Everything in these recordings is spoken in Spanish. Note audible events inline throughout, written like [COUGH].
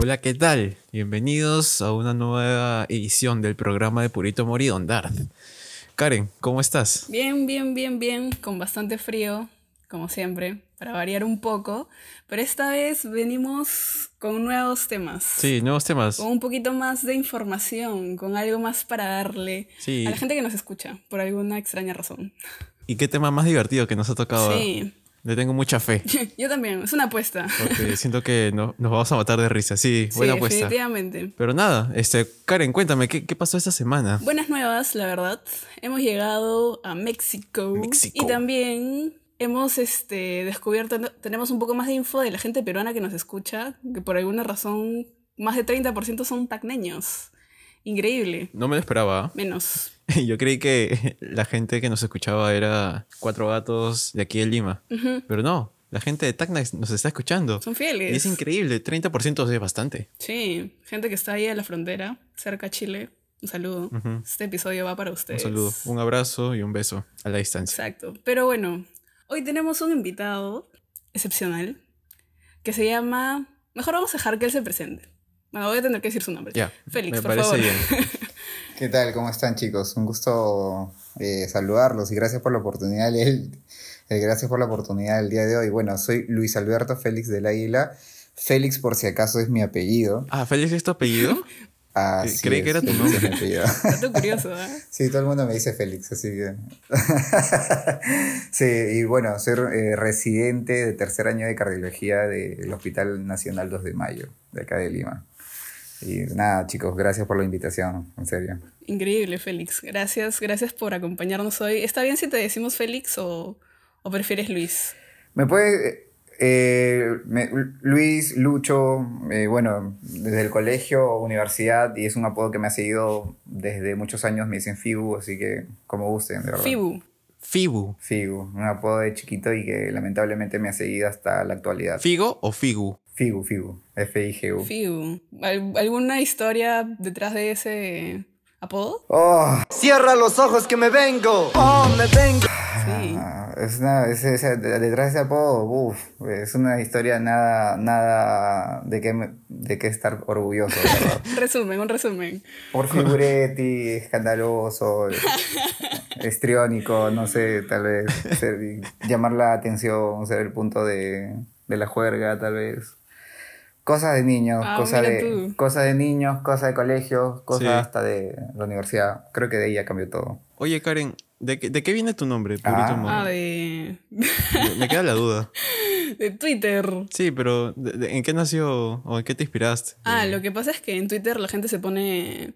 Hola, ¿qué tal? Bienvenidos a una nueva edición del programa de Purito Morido Darth. Karen, ¿cómo estás? Bien, bien, bien, bien, con bastante frío, como siempre, para variar un poco, pero esta vez venimos con nuevos temas. Sí, nuevos temas. Con un poquito más de información, con algo más para darle a la gente que nos escucha, por alguna extraña razón. ¿Y qué tema más divertido que nos ha tocado? Sí. Le tengo mucha fe. [LAUGHS] Yo también, es una apuesta. Porque [LAUGHS] siento que no, nos vamos a matar de risa. Sí, buena apuesta. Definitivamente. Pero nada, este, Karen, cuéntame, ¿qué, pasó esta semana? Buenas nuevas, la verdad. Hemos llegado a México. México. Y también hemos este, descubierto, tenemos un poco más de info de la gente peruana que nos escucha, que por alguna razón más de 30% son tacneños. Increíble. No me lo esperaba. Menos. [LAUGHS] Yo creí que [LAUGHS] la gente que nos escuchaba era cuatro gatos de aquí en Lima. Pero no, la gente de Tacna nos está escuchando. Son fieles. Y es increíble, 30% es bastante. Sí, gente que está ahí a la frontera, cerca a Chile. Un saludo. Este episodio va para ustedes. Un saludo, un abrazo y un beso a la distancia. Exacto. Pero bueno, hoy tenemos un invitado excepcional que se llama... Mejor vamos a dejar que él se presente. Bueno, voy a tener que decir su nombre. Ya. Félix, me por parece favor. bien. [LAUGHS] ¿Qué tal? ¿Cómo están chicos? Un gusto eh, saludarlos y gracias por la oportunidad. El, gracias por la oportunidad del día de hoy. Bueno, soy Luis Alberto Félix del Águila. Félix, por si acaso, es mi apellido. Ah, ¿Félix es tu apellido? [LAUGHS] Ah, Creí que era tu nombre. [LAUGHS] Dato [LAUGHS] curioso, ¿eh? Sí, todo el mundo me dice Félix, así que. sí, y bueno, soy eh, residente de tercer año de cardiología del Hospital Nacional 2 de Mayo, de acá de Lima. Y nada, chicos, gracias por la invitación, en serio. Increíble, Félix. Gracias, gracias por acompañarnos hoy. ¿Está bien si te decimos Félix o, o prefieres Luis? Me puede. Eh, me- Luis, Lucho, eh, bueno, desde el colegio, universidad, y es un apodo que me ha seguido desde muchos años, me dicen Fibu, así que como gusten, de verdad. Fibu. Fibu. Figu, un apodo de chiquito y que lamentablemente me ha seguido hasta la actualidad. ¿Figo o Figu? Figu, Figu, F-I-G-U. Fibu. ¿Al- ¿Alguna historia detrás de ese apodo? Oh, Cierra los ojos que me vengo. Oh, me vengo. Sí. ah, es una, es- es- detrás de ese apodo, uf, es una historia nada, nada de que, me- de que estar orgulloso, ¿verdad? [LAUGHS] Resumen, un resumen. Por figuretti, escandaloso, estriónico, no sé, tal vez ser- llamar la atención, ser el punto de, de la juerga, tal vez. Cosas de niños, Ah, cosas de, tú. cosas de niños, cosas de colegio, cosas Sí. hasta de la universidad. Creo que de ahí ya cambió todo. Oye, Karen, ¿de qué, de qué viene tu nombre? Purito Ah. Ah, de, Me- queda la duda. [LAUGHS] de Twitter. Sí, pero ¿de- de- ¿en qué nació o en qué te inspiraste? Ah, lo que pasa es que en Twitter la gente se pone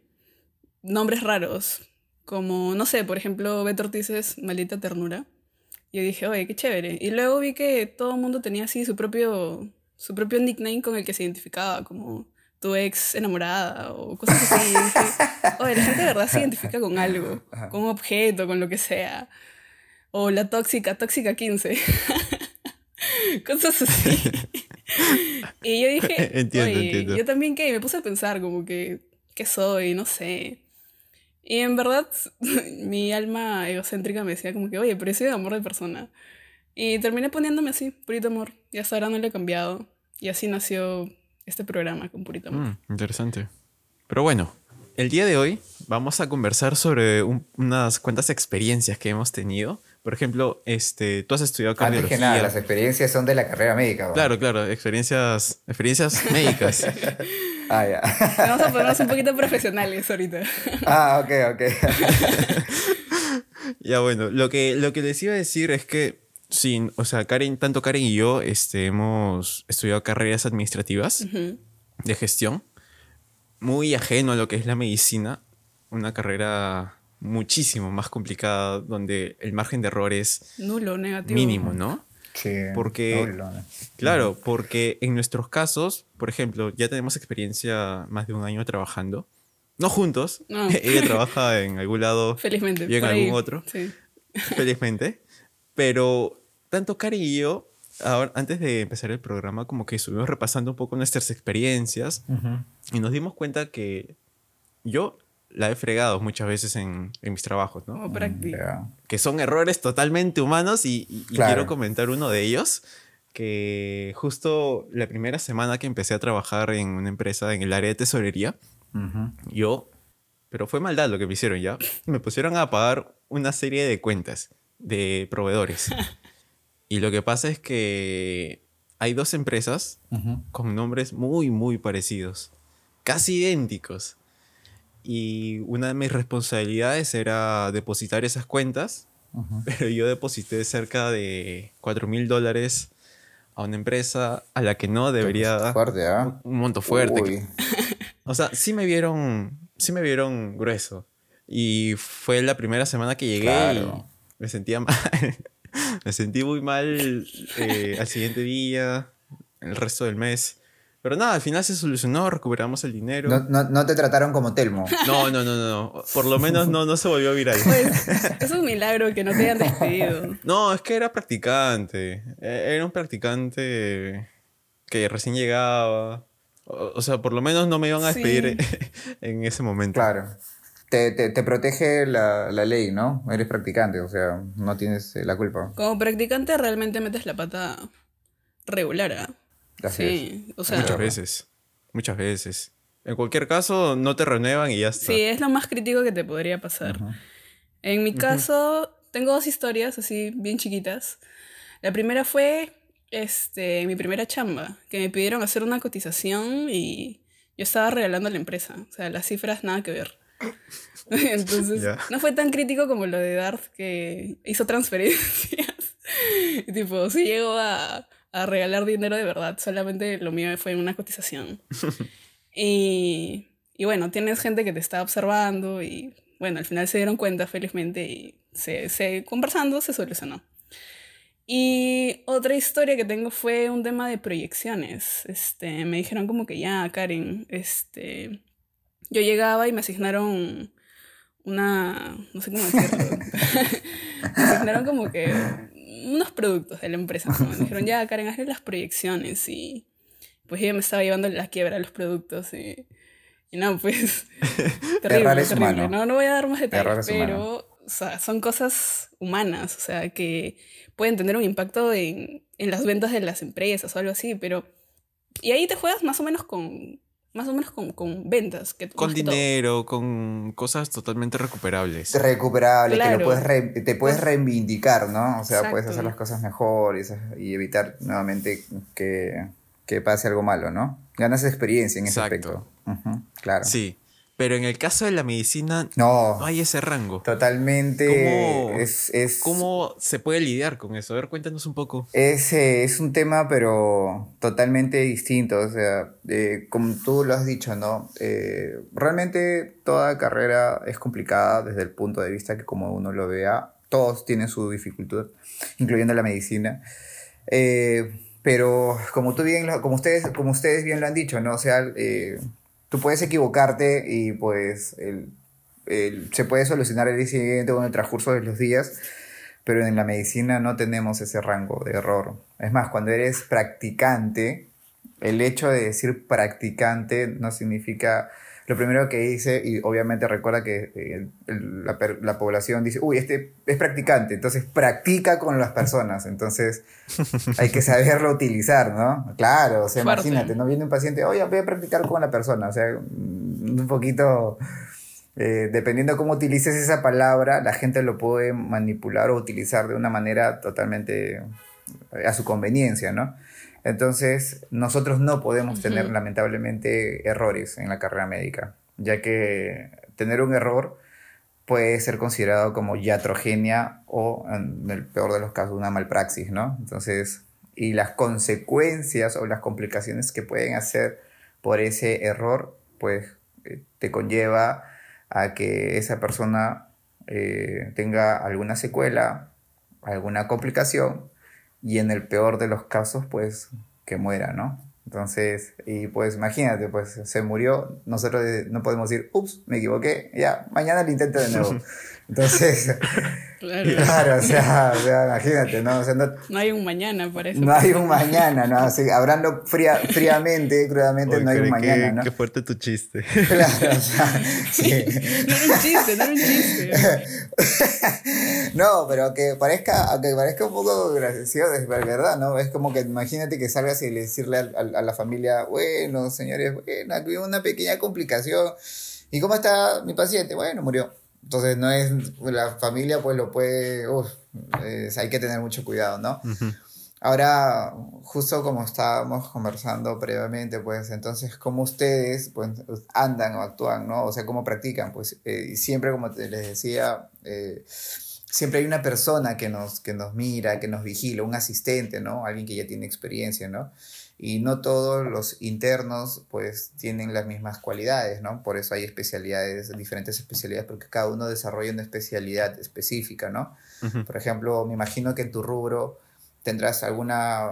nombres raros. Como, no sé, por ejemplo, Beto Ortiz es Maldita Ternura. Y yo dije, oye, qué chévere. Y luego vi que todo el mundo tenía así su propio, su propio nickname con el que se identificaba, como tu ex enamorada o cosas así. Oye, la gente de verdad se identifica con algo, con un objeto, con lo que sea. O la tóxica, tóxica 15. [LAUGHS] cosas así. [LAUGHS] y yo dije, [LAUGHS] Entiendo, oye, entiendo. yo también que me puse a pensar como que, ¿qué soy? No sé. Y en verdad, mi alma egocéntrica me decía como que, oye, pero soy de amor de persona. Y terminé poniéndome así, Purito Amor. Y hasta ahora no lo he cambiado. Y así nació este programa con Purito Amor. Mm, interesante. Pero bueno, el día de hoy vamos a conversar sobre un- unas cuantas experiencias que hemos tenido. Por ejemplo, este, tú has estudiado Antes cardiología. que nada, las experiencias son de la carrera médica. ¿no? Claro, claro, experiencias, experiencias [LAUGHS] médicas. Ah, ya. Vamos a ponernos un poquito profesionales ahorita. ah, ok, ok. [LAUGHS] ya bueno, lo que, lo que les iba a decir es que sí, o sea, Karen, tanto Karen y yo este, hemos estudiado carreras administrativas Ujú. de gestión, muy ajeno a lo que es la medicina, una carrera muchísimo más complicada donde el margen de error es Nulo, negativo. mínimo, ¿no? Sí. Porque- no. Claro, porque en nuestros casos, por ejemplo, ya tenemos experiencia más de un año trabajando. No juntos. No. [LAUGHS] Ella trabaja en algún lado, [LAUGHS] Felizmente. Yo en por ahí. algún otro. Sí. felizmente. Pero tanto Karen y yo, ahora, antes de empezar el programa, como que estuvimos repasando un poco nuestras experiencias y nos dimos cuenta que yo la he fregado muchas veces en, en mis trabajos, ¿no? Como práctica. Ya. Que son errores totalmente humanos y, y- y Claro. quiero comentar uno de ellos, que justo la primera semana que empecé a trabajar en una empresa en el área de tesorería, yo, pero fue maldad lo que me hicieron ya, me pusieron a pagar una serie de cuentas de proveedores. [LAUGHS] y lo que pasa es que hay dos empresas con nombres muy, muy parecidos, casi idénticos. Y una de mis responsabilidades era depositar esas cuentas, pero yo deposité cerca de 4 mil dólares a una empresa a la que no debería dar fuerte, ¿ah? un monto fuerte. Uy. [LAUGHS] O sea, sí me vieron, sí me vieron grueso. Y fue la primera semana que llegué Claro. y me sentía [LAUGHS] mal. Me sentí muy mal eh, al siguiente día, el resto del mes. Pero nada, al final se solucionó, recuperamos el dinero. No, no, no te trataron como Telmo. No, no, no, no, no. Por lo menos no, no se volvió viral. Pues es un milagro que no te hayan despedido. No, es que era practicante. E- Era un practicante que recién llegaba. O, o sea, por lo menos no me iban a Sí. despedir [LAUGHS] en ese momento. Claro. Te, te, te protege la, la ley, ¿no? Eres practicante, o sea, no tienes eh, la culpa. Como practicante realmente metes la pata regular, ¿ah? Sí, o sea, Muchas veces. Muchas veces. En cualquier caso, no te renuevan y ya está. sí, es lo más crítico que te podría pasar. En mi caso, tengo dos historias así bien chiquitas. La primera fue este, mi primera chamba, que me pidieron hacer una cotización y yo estaba regalando a la empresa. O sea, las cifras nada que ver. [LAUGHS] Entonces, no fue tan crítico como lo de Darth que hizo transferencias. [LAUGHS] Y tipo, sí llegó a, a regalar dinero de verdad, solamente lo mío fue una cotización. [LAUGHS] Y, y bueno, tienes gente que te está observando y bueno, al final se dieron cuenta felizmente y se, se conversando se solucionó. Y otra historia que tengo fue un tema de proyecciones. Este, me dijeron como que ya, Karen, este, yo llegaba y me asignaron una, no sé cómo decirlo, [LAUGHS] [LAUGHS] me asignaron como que unos productos de la empresa. ¿no? Me dijeron, ya, Karen, hazle las proyecciones y pues yo me estaba llevando la quiebra a los productos y, y no, pues [LAUGHS] terrible, Errar es terrible. humano. No, no voy a dar más detalles, pero o sea, son cosas humanas, o sea, que pueden tener un impacto en, en las ventas de las empresas o algo así, pero... Y ahí te juegas más o menos con, más o menos con, con ventas. Que, Con dinero, con cosas totalmente recuperables. Recuperable, que lo puedes re- te puedes reivindicar, ¿no? O sea, puedes hacer las cosas mejor y, evitar nuevamente que, que pase algo malo, ¿no? Ganas experiencia en ese Exacto. aspecto. Claro. Sí. Pero en el caso de la medicina, No, no hay ese rango. totalmente. ¿Cómo, es, es, ¿Cómo se puede lidiar con eso? A ver, cuéntanos un poco. Es, eh, es un tema, pero totalmente distinto. O sea, eh, como tú lo has dicho, ¿no? Eh, realmente toda carrera es complicada desde el punto de vista que como uno lo vea, todos tienen su dificultad, incluyendo la medicina. Pero como tú bien, como ustedes, como ustedes bien lo han dicho, ¿no? O sea, tú puedes equivocarte y pues el- se puede solucionar el siguiente con el transcurso de los días pero en la medicina no tenemos ese rango de error. Es más, cuando eres practicante, el hecho de decir practicante no significa... Lo primero que dice, y obviamente recuerda que eh, el- la, población dice, uy, este es practicante, entonces practica con las personas, entonces [LAUGHS] hay que saberlo utilizar, ¿no? Claro, o sea, Fuerte. imagínate, no viene un paciente, oye, voy a practicar con la persona, o sea, mm, un poquito eh, dependiendo cómo utilices esa palabra, la gente lo puede manipular o utilizar de una manera totalmente eh, a su conveniencia, ¿no? Entonces, nosotros no podemos tener lamentablemente errores en la carrera médica, ya que tener un error puede ser considerado como iatrogenia o, en el peor de los casos, una malpraxis, ¿no? Entonces, y las consecuencias o las complicaciones que pueden hacer por ese error, pues eh, te conlleva a que esa persona eh, tenga alguna secuela, alguna complicación y en el peor de los casos, pues que muera, ¿no? Entonces, y pues imagínate, pues se murió, nosotros eh, no podemos decir, ups, me equivoqué, ya, mañana lo intento de nuevo. [LAUGHS] Entonces, [LAUGHS] [LAUGHS] claro, o, sea, imagínate, ¿no? no, hay un mañana para eso. No hay un mañana, ¿no? Así, hablando fría, [LAUGHS] fríamente, crudamente, no hay un mañana, qué, ¿no? Qué fuerte tu chiste. Claro, o sea, sí. no era un chiste, no era un chiste. no, pero que parezca, aunque parezca un poco gracioso, es verdad, ¿no? Es como que imagínate que salgas y decirle a, a la familia, bueno, señores, bueno, aquí una pequeña complicación. ¿Y cómo está mi paciente? Bueno, murió entonces no es, la familia pues lo puede, uf, hay que tener mucho cuidado, ¿no? Ahora, justo como estábamos conversando previamente, pues entonces, ¿cómo ustedes pues, andan o actúan, ¿no? O sea, ¿cómo practican? Pues eh, siempre, como les decía, eh, siempre hay una persona que nos, que nos mira, que nos vigila, un asistente, ¿no? Alguien que ya tiene experiencia, ¿no? Y no todos los internos pues tienen las mismas cualidades, ¿no? Por eso hay especialidades, diferentes especialidades, porque cada uno desarrolla una especialidad específica, ¿no? Por ejemplo, me imagino que en tu rubro tendrás alguna,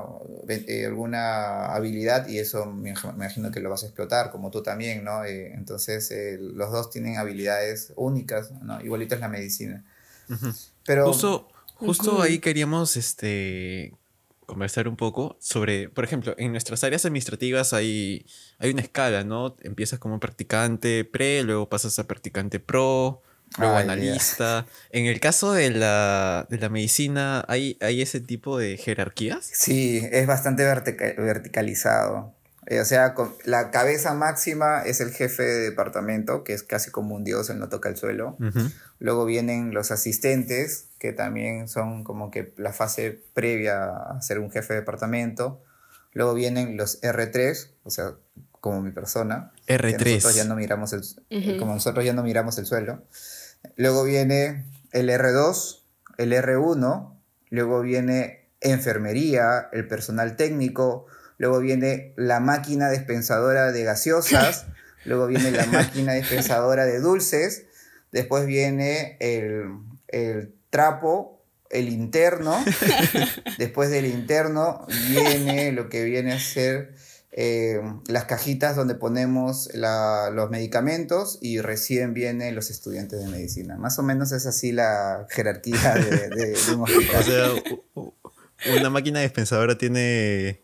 eh, alguna habilidad y eso me, imagino que lo vas a explotar, como tú también, ¿no? Eh, entonces, eh, los dos tienen habilidades únicas, ¿no? Igualito es la medicina. Pero... Justo, justo ahí queríamos este, conversar un poco sobre, por ejemplo, en nuestras áreas administrativas hay, hay una escala, ¿no? Empiezas como practicante pre, luego pasas a practicante pro, luego analista. En el caso de la, de la medicina, ¿hay, ¿hay ese tipo de jerarquías? Sí, es bastante verticalizado. Eh, o sea, la cabeza máxima es el jefe de departamento, que es casi como un dios, él no toca el suelo. Luego vienen los asistentes, que también son como que la fase previa a ser un jefe de departamento. Luego vienen los R3, o sea, como mi persona. R3. Nosotros ya no miramos el, Como nosotros ya no miramos el suelo. Luego viene el R2, el R1, luego viene enfermería, el personal técnico, luego viene la máquina dispensadora de gaseosas, [LAUGHS] luego viene la máquina dispensadora de dulces, después viene el, trapo, el interno, [LAUGHS] después del interno viene lo que viene a ser eh, las cajitas donde ponemos los medicamentos y recién vienen los estudiantes de medicina. Más o menos es así la jerarquía de, de un [LAUGHS] hospital. O sea, una máquina dispensadora tiene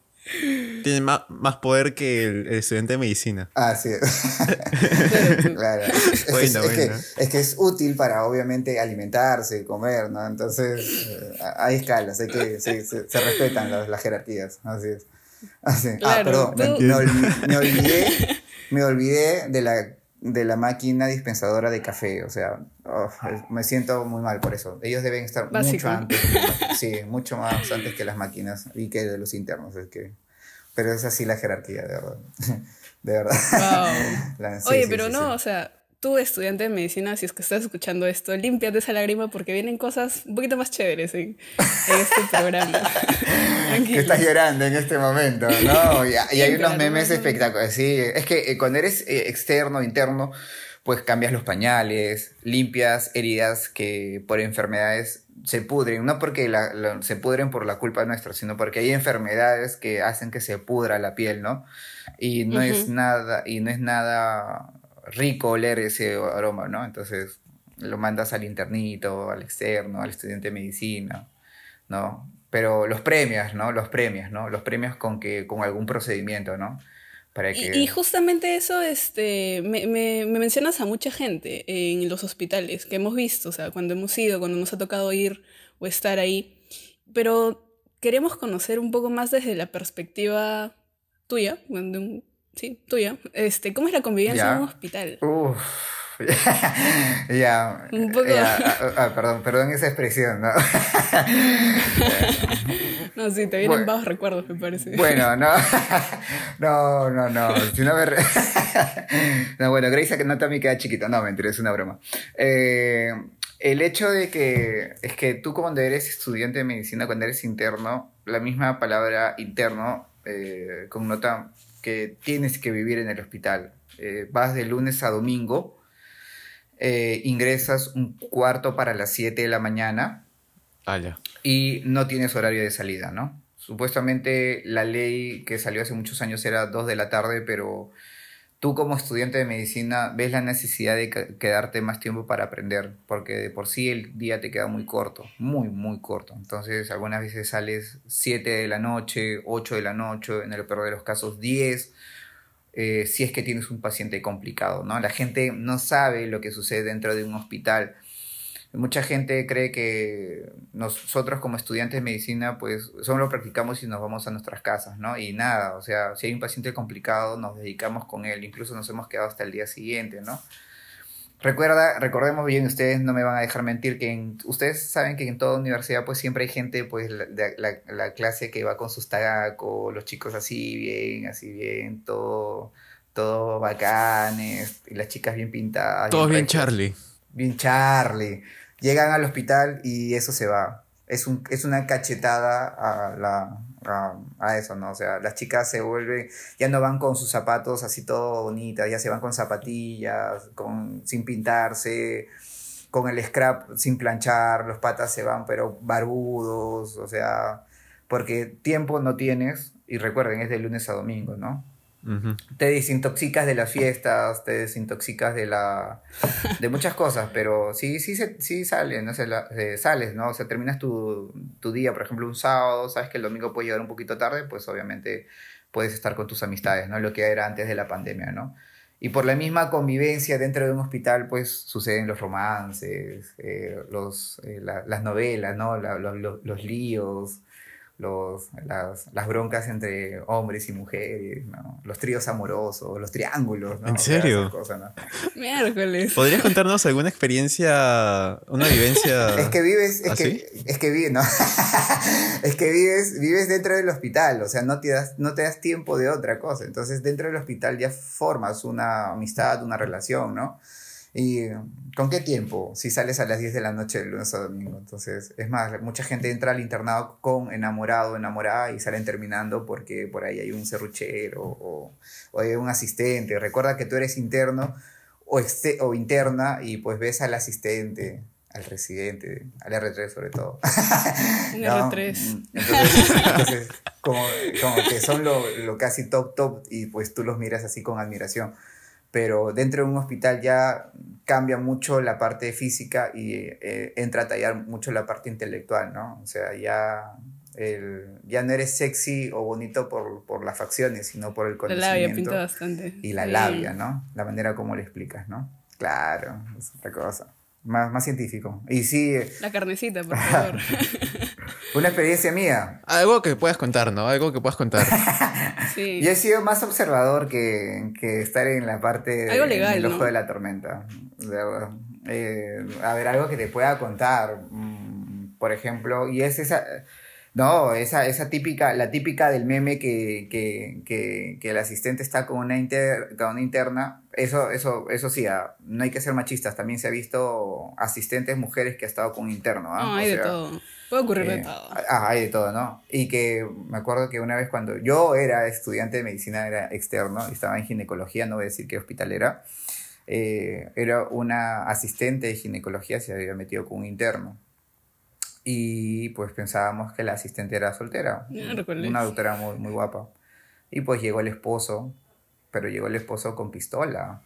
tiene más, más poder que el, estudiante de medicina. Ah, sí. [LAUGHS] claro. [LAUGHS] Es, Que, es, que, es útil para, obviamente, alimentarse, comer, ¿no? Entonces, eh, hay escalas, hay que, se, se, respetan las, las, jerarquías. Así es. Así. ah, perdón, me, [LAUGHS] me, olvidé, me olvidé de la de la máquina dispensadora de café. O sea, oh, me siento muy mal por eso. Ellos deben estar mucho antes. sí, mucho más antes que las máquinas y que de los internos. Es que, pero es así la jerarquía, de verdad. [LAUGHS] De verdad. [LAUGHS] Oye, pero no, o sea, tú estudiante de medicina, si es que estás escuchando esto, límpiate esa lágrima porque vienen cosas un poquito más chéveres en, este [LAUGHS] programa. que estás llorando en este momento, ¿no? Y, hay unos memes espectaculares. Sí, es que eh, cuando eres eh, externo, interno, pues cambias los pañales, limpias heridas que por enfermedades se pudren, no porque se pudren por la culpa nuestra, sino porque hay enfermedades que hacen que se pudra la piel, ¿no? Y no es nada, y no es nada rico oler ese aroma, ¿no? Entonces lo mandas al internito, al externo, al estudiante de medicina, ¿no? Pero los premios, ¿no? Los premios, ¿no? Los premios con, que, con algún procedimiento, ¿no? Para que... y, justamente eso, este, me, me, mencionas a mucha gente en los hospitales que hemos visto, o sea, cuando hemos ido, cuando nos ha tocado ir o estar ahí, pero queremos conocer un poco más desde la perspectiva tuya, Sí, tuya. Este, ¿Cómo es la convivencia en un hospital? Uf. [LAUGHS] ya. Un poco. Ah, ah, perdón, perdón esa expresión, ¿no? [LAUGHS] no, sí, te vienen bajos recuerdos, me parece. Bueno, [LAUGHS] no. no, no, no. Si no, me no, bueno, Grace que no también queda chiquito. No, mentira, es una broma. Eh, el hecho de que es que tú cuando eres estudiante de medicina, cuando eres interno, la misma palabra interno eh, connota que tienes que vivir en el hospital. Eh, vas de lunes a domingo, eh, ingresas un cuarto para las 7 de la mañana ah, y no tienes horario de salida, ¿no? Supuestamente la ley que salió hace muchos años era 2 de la tarde, pero tú como estudiante de medicina ves la necesidad de quedarte más tiempo para aprender, porque de por sí el día te queda muy corto, muy, muy corto. Entonces algunas veces sales 7 de la noche, 8 de la noche, en el peor de los casos 10, eh, si es que tienes un paciente complicado, ¿no? La gente no sabe lo que sucede dentro de un hospital Mucha gente cree que nosotros como estudiantes de medicina pues solo lo practicamos y nos vamos a nuestras casas, ¿no? Y nada, o sea, si hay un paciente complicado nos dedicamos con él, incluso nos hemos quedado hasta el día siguiente, ¿no? Recuerda, recordemos bien, ustedes no me van a dejar mentir, que ustedes saben que en toda universidad pues siempre hay gente, pues la, la, clase que va con sus tagacos, los chicos así bien, así bien, todo, todo bacanes, y las chicas bien pintadas. Todo bien, bien Charlie. Bien Charlie llegan al hospital y eso se va. Es, un, es una cachetada a, la, a, eso, ¿no? O sea, las chicas se vuelven, ya no van con sus zapatos así todo bonitas, ya se van con zapatillas, con, sin pintarse, con el scrap sin planchar, los patas se van pero barbudos, o sea, porque tiempo no tienes, y recuerden, es de lunes a domingo, ¿no? Te desintoxicas de las fiestas, te desintoxicas de la de muchas cosas, pero sí, sí, sí salen, ¿no? Sales, ¿no? O sea, terminas tu, tu, día, por ejemplo, un sábado, sabes que el domingo puede llegar un poquito tarde, pues obviamente puedes estar con tus amistades, ¿no? Lo que era antes de la pandemia, ¿no? Y por la misma convivencia dentro de un hospital, pues suceden los romances, eh, los, eh, las novelas, ¿no? los, los líos, los, las, las, broncas entre hombres y mujeres, ¿no? los tríos amorosos, los triángulos. ¿no? ¿En serio? Miércoles. ¿Podrías contarnos alguna experiencia, una vivencia? [LAUGHS] es que vives, es que, es que vives, ¿no? [LAUGHS] es que vives, vives dentro del hospital, o sea, no te, das, no te das tiempo de otra cosa. Entonces, dentro del hospital ya formas una amistad, una relación, ¿no? ¿Y con qué tiempo? Si sales a las 10 de la noche del lunes a domingo. Entonces, es más, mucha gente entra al internado con enamorado, enamorada y salen terminando porque por ahí hay un serruchero o, o hay un asistente. Recuerda que tú eres interno o, este, o interna y pues ves al asistente, al residente, al R3 sobre todo. [LAUGHS] Un [LAUGHS] R3. Entonces, como, como, que son lo, lo casi top, top y pues tú los miras así con admiración pero dentro de un hospital ya cambia mucho la parte física y eh, entra a tallar mucho la parte intelectual, ¿no? O sea, ya, el, ya no eres sexy o bonito por, por las facciones, sino por el conocimiento. La labia pinta bastante. Y la labia, ¿no? La manera como le explicas, ¿no? Claro, es otra cosa. Más, más científico. Y sí... Eh, la carnecita, por [LAUGHS] favor. [LAUGHS] Una experiencia mía. Algo que puedas contar, ¿no? Algo que puedas contar. [LAUGHS] sí. Yo he sido más observador que, que estar en la parte algo legal, ojo de la tormenta. Eh, a ver, algo que te pueda contar. Mm, por ejemplo, y es esa no, esa, esa típica, la típica del meme que, que, que, que el asistente está con una, inter, con una interna, eso, eso, eso sí, ah, no hay que ser machistas, también se ha visto asistentes mujeres que ha estado con un interno. ¿ah? No, hay de todo. Puede ocurrir de eh, todo. Ah, hay de todo, ¿no? Y que me acuerdo que una vez cuando yo era estudiante de medicina, era externo, estaba en ginecología, no voy a decir qué hospital era, eh, era una asistente de ginecología, se había metido con un interno y pues pensábamos que la asistente era soltera, una doctora muy, muy guapa. Y pues llegó el esposo, pero llegó el esposo con pistola.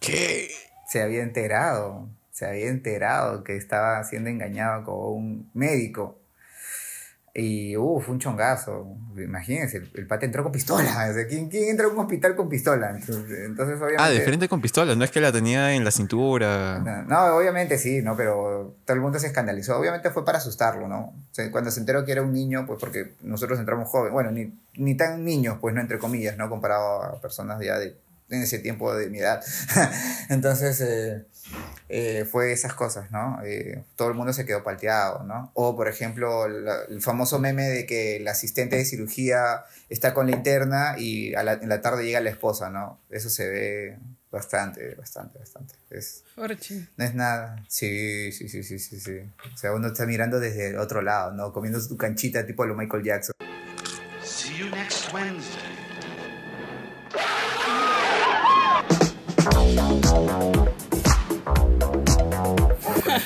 ¿Qué? Se había enterado, se había enterado que estaba siendo engañado con un médico. Y uff, un chongazo. Imagínense, el, el, pate entró con pistola. [LAUGHS] ¿quién, ¿quién, entra a un hospital con pistola? Entonces, obviamente. Ah, diferente con pistola, no es que la tenía en la cintura. No, obviamente sí, ¿no? Pero todo el mundo se escandalizó. Obviamente fue para asustarlo, ¿no? cuando se enteró que era un niño, pues porque nosotros entramos jóvenes, bueno, ni, ni tan niños, pues no entre comillas, ¿no? Comparado a personas ya de en ese tiempo de mi edad. [LAUGHS] Entonces, eh, eh, fue esas cosas, ¿no? Eh, todo el mundo se quedó palteado, ¿no? O, por ejemplo, el famoso meme de que el asistente de cirugía está con la interna y en la tarde llega la esposa, ¿no? Eso se ve bastante, bastante, bastante. Es, no es nada. Sí, sí, sí, sí, sí, sí. O sea, uno está mirando desde otro lado, ¿no? Comiendo su canchita tipo lo Michael Jackson. See you next Wednesday.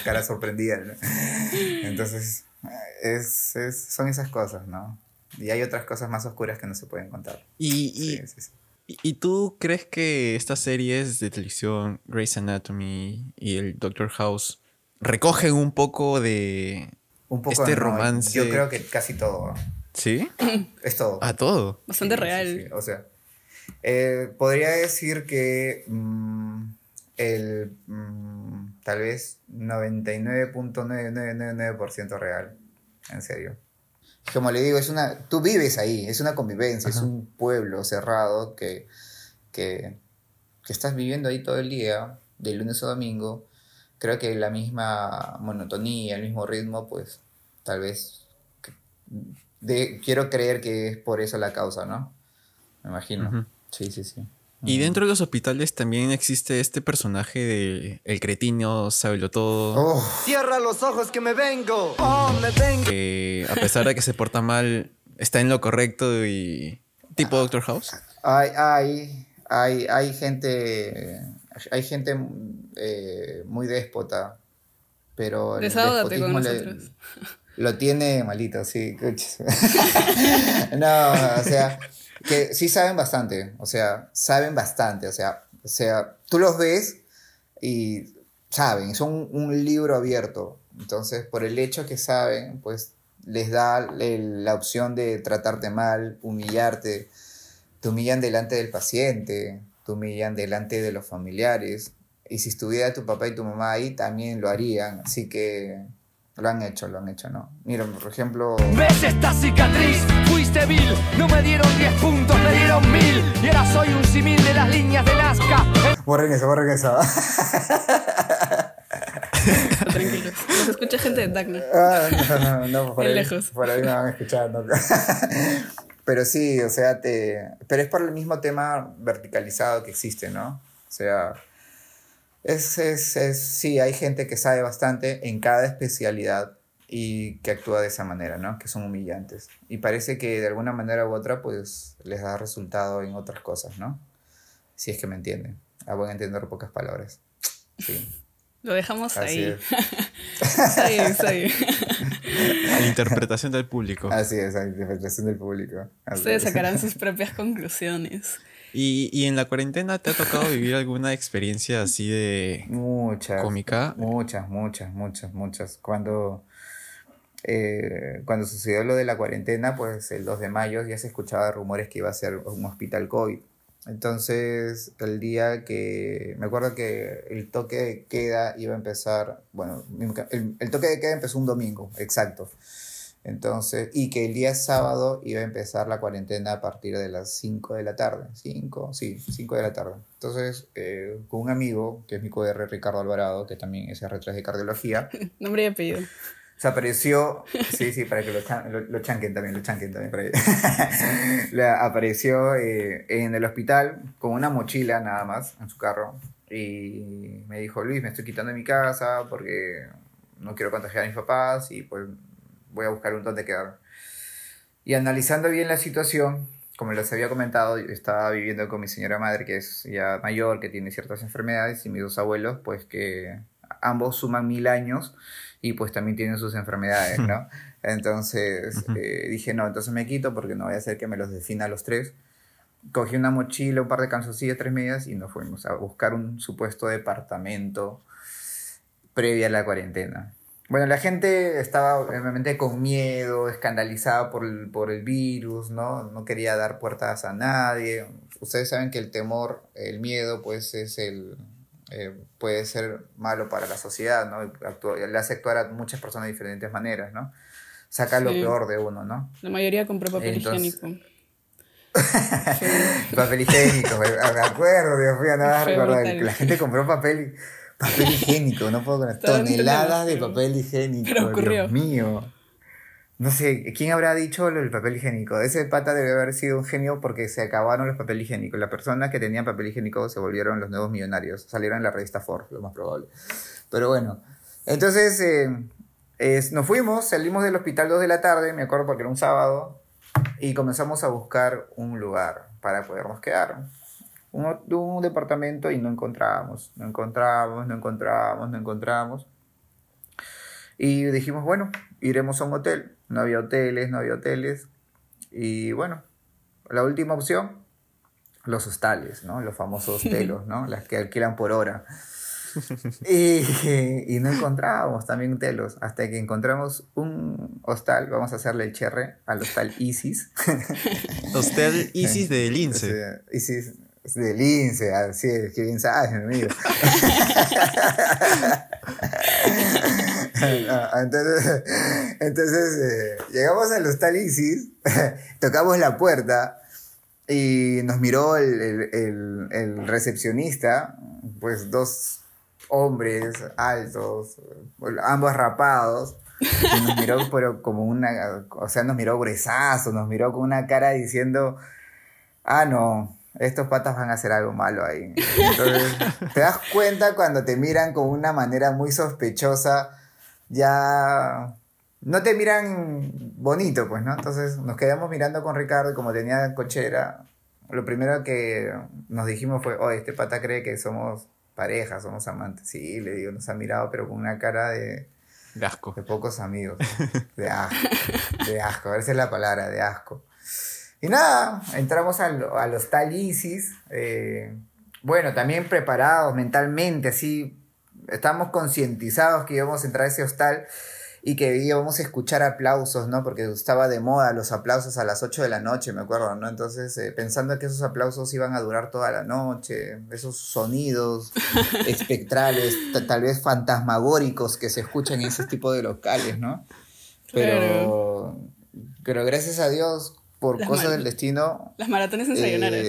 Cara sorprendida. Entonces, es, es, son esas cosas, ¿no? Y hay otras cosas más oscuras que no se pueden contar. Y, ¿Y tú crees que estas series de televisión, Grey's Anatomy y el Doctor House, recogen un poco de Un poco este no, romance? Yo creo que casi todo. ¿Sí? Es todo. A todo. Bastante Sí, sí, real. sí. O sea, eh, podría decir que mm, el mm, tal vez 99.9999% real. En serio. Como le digo, es una, tú vives ahí, es una convivencia, es un pueblo cerrado que, que, que estás viviendo ahí todo el día, de lunes a domingo. Creo que la misma monotonía, el mismo ritmo, pues tal vez de, quiero creer que es por eso la causa, ¿no? Me imagino. Sí, sí, sí. Y dentro de los hospitales también existe este personaje de el cretino, sábelo todo, Oh, Cierra los ojos que me vengo. Oh, me vengo. que a pesar de que se porta mal, está en lo correcto y... Tipo Doctor House. hay, hay, hay, hay gente, hay gente eh, muy déspota, pero el Desahógate con despotismo le- nosotros. lo tiene malito, sí. coches. [LAUGHS] [LAUGHS] no, o sea, que sí saben bastante, o sea, saben bastante, o sea, o sea, tú los ves y saben, son un libro abierto. Entonces, por el hecho que saben, pues les da la opción de tratarte mal, humillarte, te humillan delante del paciente, te humillan delante de los familiares. Y si estuviera tu papá y tu mamá ahí, también lo harían. Así que lo han hecho, lo han hecho, ¿no? Mira, por ejemplo, ¿Ves esta cicatriz? Fuiste vil, no me dieron 10 puntos, me dieron mil. Y ahora soy un simil de las líneas de Nazca. borren eso, borren eso. [LAUGHS] Tranquilos. Nos escucha gente de Tacna. Ah, no, no, no, por ahí, lejos. por ahí me van a escuchar. ¿no? [LAUGHS] Pero sí, o sea, te... Pero es por el mismo tema verticalizado que existe, ¿no? O sea, es, es, es- sí, hay gente que sabe bastante en cada especialidad y que actúa de esa manera, ¿no? Que son humillantes. Y parece que de alguna manera u otra, pues, les da resultado en otras cosas, ¿no? Si es que me entienden. A buen entender pocas palabras. Sí, Lo dejamos así ahí. es. [LAUGHS] Está bien, está bien. A la [LAUGHS] interpretación del público. Así es, a la interpretación del público. Así Ustedes es. sacarán sus [LAUGHS] propias conclusiones. ¿Y, y en la cuarentena te ha tocado vivir alguna experiencia así de Muchas. cómica? Muchas, muchas, muchas, muchas. Cuando, eh, cuando sucedió lo de la cuarentena, pues el 2 de mayo ya se escuchaba rumores que iba a ser un hospital COVID. Entonces, el día que, me acuerdo que el toque de queda iba a empezar, bueno, el, el toque de queda empezó un domingo, exacto. Entonces, y que el día sábado iba a empezar la cuarentena a partir de las 5 de la tarde. 5, sí, 5 de la tarde. Entonces, eh, con un amigo, que es mi QR, Ricardo Alvarado, que también es R3 de cardiología, [LAUGHS] Nombre y apellido. Se apareció, sí, sí, para que lo, chan- lo, lo chanquen también, lo chanquen también por ahí. Le apareció eh, en el hospital con una mochila nada más en su carro y me dijo, Luis, me estoy quitando de mi casa porque no quiero contagiar a mis papás y pues voy a buscar un donde quedar. Y analizando bien la situación, como les había comentado, yo estaba viviendo con mi señora madre, que es ya mayor, que tiene ciertas enfermedades, y mis dos abuelos, pues que ambos suman mil años y pues también tienen sus enfermedades, ¿no? [LAUGHS] Entonces eh, dije, no, entonces me quito porque no voy a hacer que me los defina a los tres. Cogí una mochila, un par de calzoncillas, tres medias y nos fuimos a buscar un supuesto departamento previa a la cuarentena. Bueno, la gente estaba obviamente con miedo, escandalizada por el, por el virus, ¿no? No quería dar puertas a nadie. Ustedes saben que el temor, el miedo, pues es el, eh, puede ser malo para la sociedad, ¿no? Y actúa- le hace actuar a muchas personas de diferentes maneras, ¿no? Saca lo peor de uno, ¿no? La mayoría compró papel Entonces- higiénico. [LAUGHS] Papel higiénico, me, me acuerdo, Dios mío, nada recordar. brutal. La gente compró papel, papel higiénico, no puedo con toneladas de papel higiénico. Dios mío. No sé, ¿quién habrá dicho del papel higiénico? Ese pata debe haber sido un genio porque se acabaron los papel higiénicos. Las personas que tenían papel higiénico se volvieron los nuevos millonarios. Salieron en la revista Forbes, lo más probable. Pero bueno, entonces eh, nos fuimos, salimos del hospital 2 de la tarde, me acuerdo porque era un sábado, y comenzamos a buscar un lugar para podernos quedar. Un, un departamento y no encontrábamos, no encontrábamos, no encontrábamos, no encontrábamos. Y dijimos, bueno, iremos a un hotel. No había hoteles, no había hoteles. Y bueno, la última opción, los hostales, ¿no? Los famosos [LAUGHS] telos, ¿no? Las que alquilan por hora. [LAUGHS] Y, y, no encontrábamos también telos, hasta que encontramos un hostal, vamos a hacerle el cherre al hostal Isis. [LAUGHS] Hostal Isis de Lince. Isis de Lince, así es, que bien sabes, mi amigo. [LAUGHS] entonces, [LAUGHS] entonces eh, llegamos al hostal Isis, [LAUGHS] tocamos la puerta y nos miró el, el, el recepcionista, pues dos hombres altos, ambos rapados. Y nos miró pero como una, o sea, nos miró gruesazo, nos miró con una cara diciendo, ah, no, estos patas van a hacer algo malo ahí. Entonces, te das cuenta cuando te miran con una manera muy sospechosa, ya no te miran bonito, pues, ¿no? Entonces nos quedamos mirando con Ricardo y como tenía cochera, lo primero que nos dijimos fue, oh, este pata cree que somos pareja, somos amantes. Sí, le digo, nos ha mirado, pero con una cara de... De asco. De pocos amigos. [LAUGHS] De asco. De asco, a ver si es la palabra, de asco. Y nada, entramos al, al hostal Isis. Eh, bueno, también preparados mentalmente, así. Estamos concientizados que íbamos a entrar a ese hostal y que íbamos a escuchar aplausos, ¿no? Porque estaba de moda los aplausos a las 8 de la noche, me acuerdo, ¿no? Entonces, eh, pensando que esos aplausos iban a durar toda la noche, esos sonidos [LAUGHS] espectrales, tal vez fantasmagóricos que se escuchan en ese [LAUGHS] tipo de locales, ¿no? Pero, pero gracias a Dios, por cosas del destino... Las maratones ensayonarias.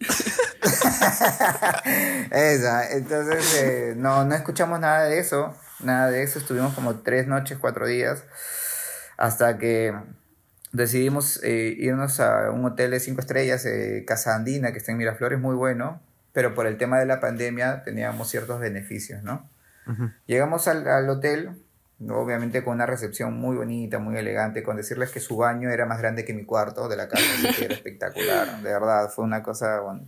Eh, [LAUGHS] [LAUGHS] esa, entonces eh, no, no escuchamos nada de eso nada de eso. Estuvimos como tres noches, cuatro días, hasta que decidimos eh, irnos a un hotel de cinco estrellas, eh, Casa Andina, que está en Miraflores, muy bueno, pero por el tema de la pandemia teníamos ciertos beneficios, ¿no? Llegamos al, al, hotel, obviamente con una recepción muy bonita, muy elegante, con decirles que su baño era más grande que mi cuarto de la casa, así que era espectacular, [LAUGHS] de verdad, fue una cosa, bueno,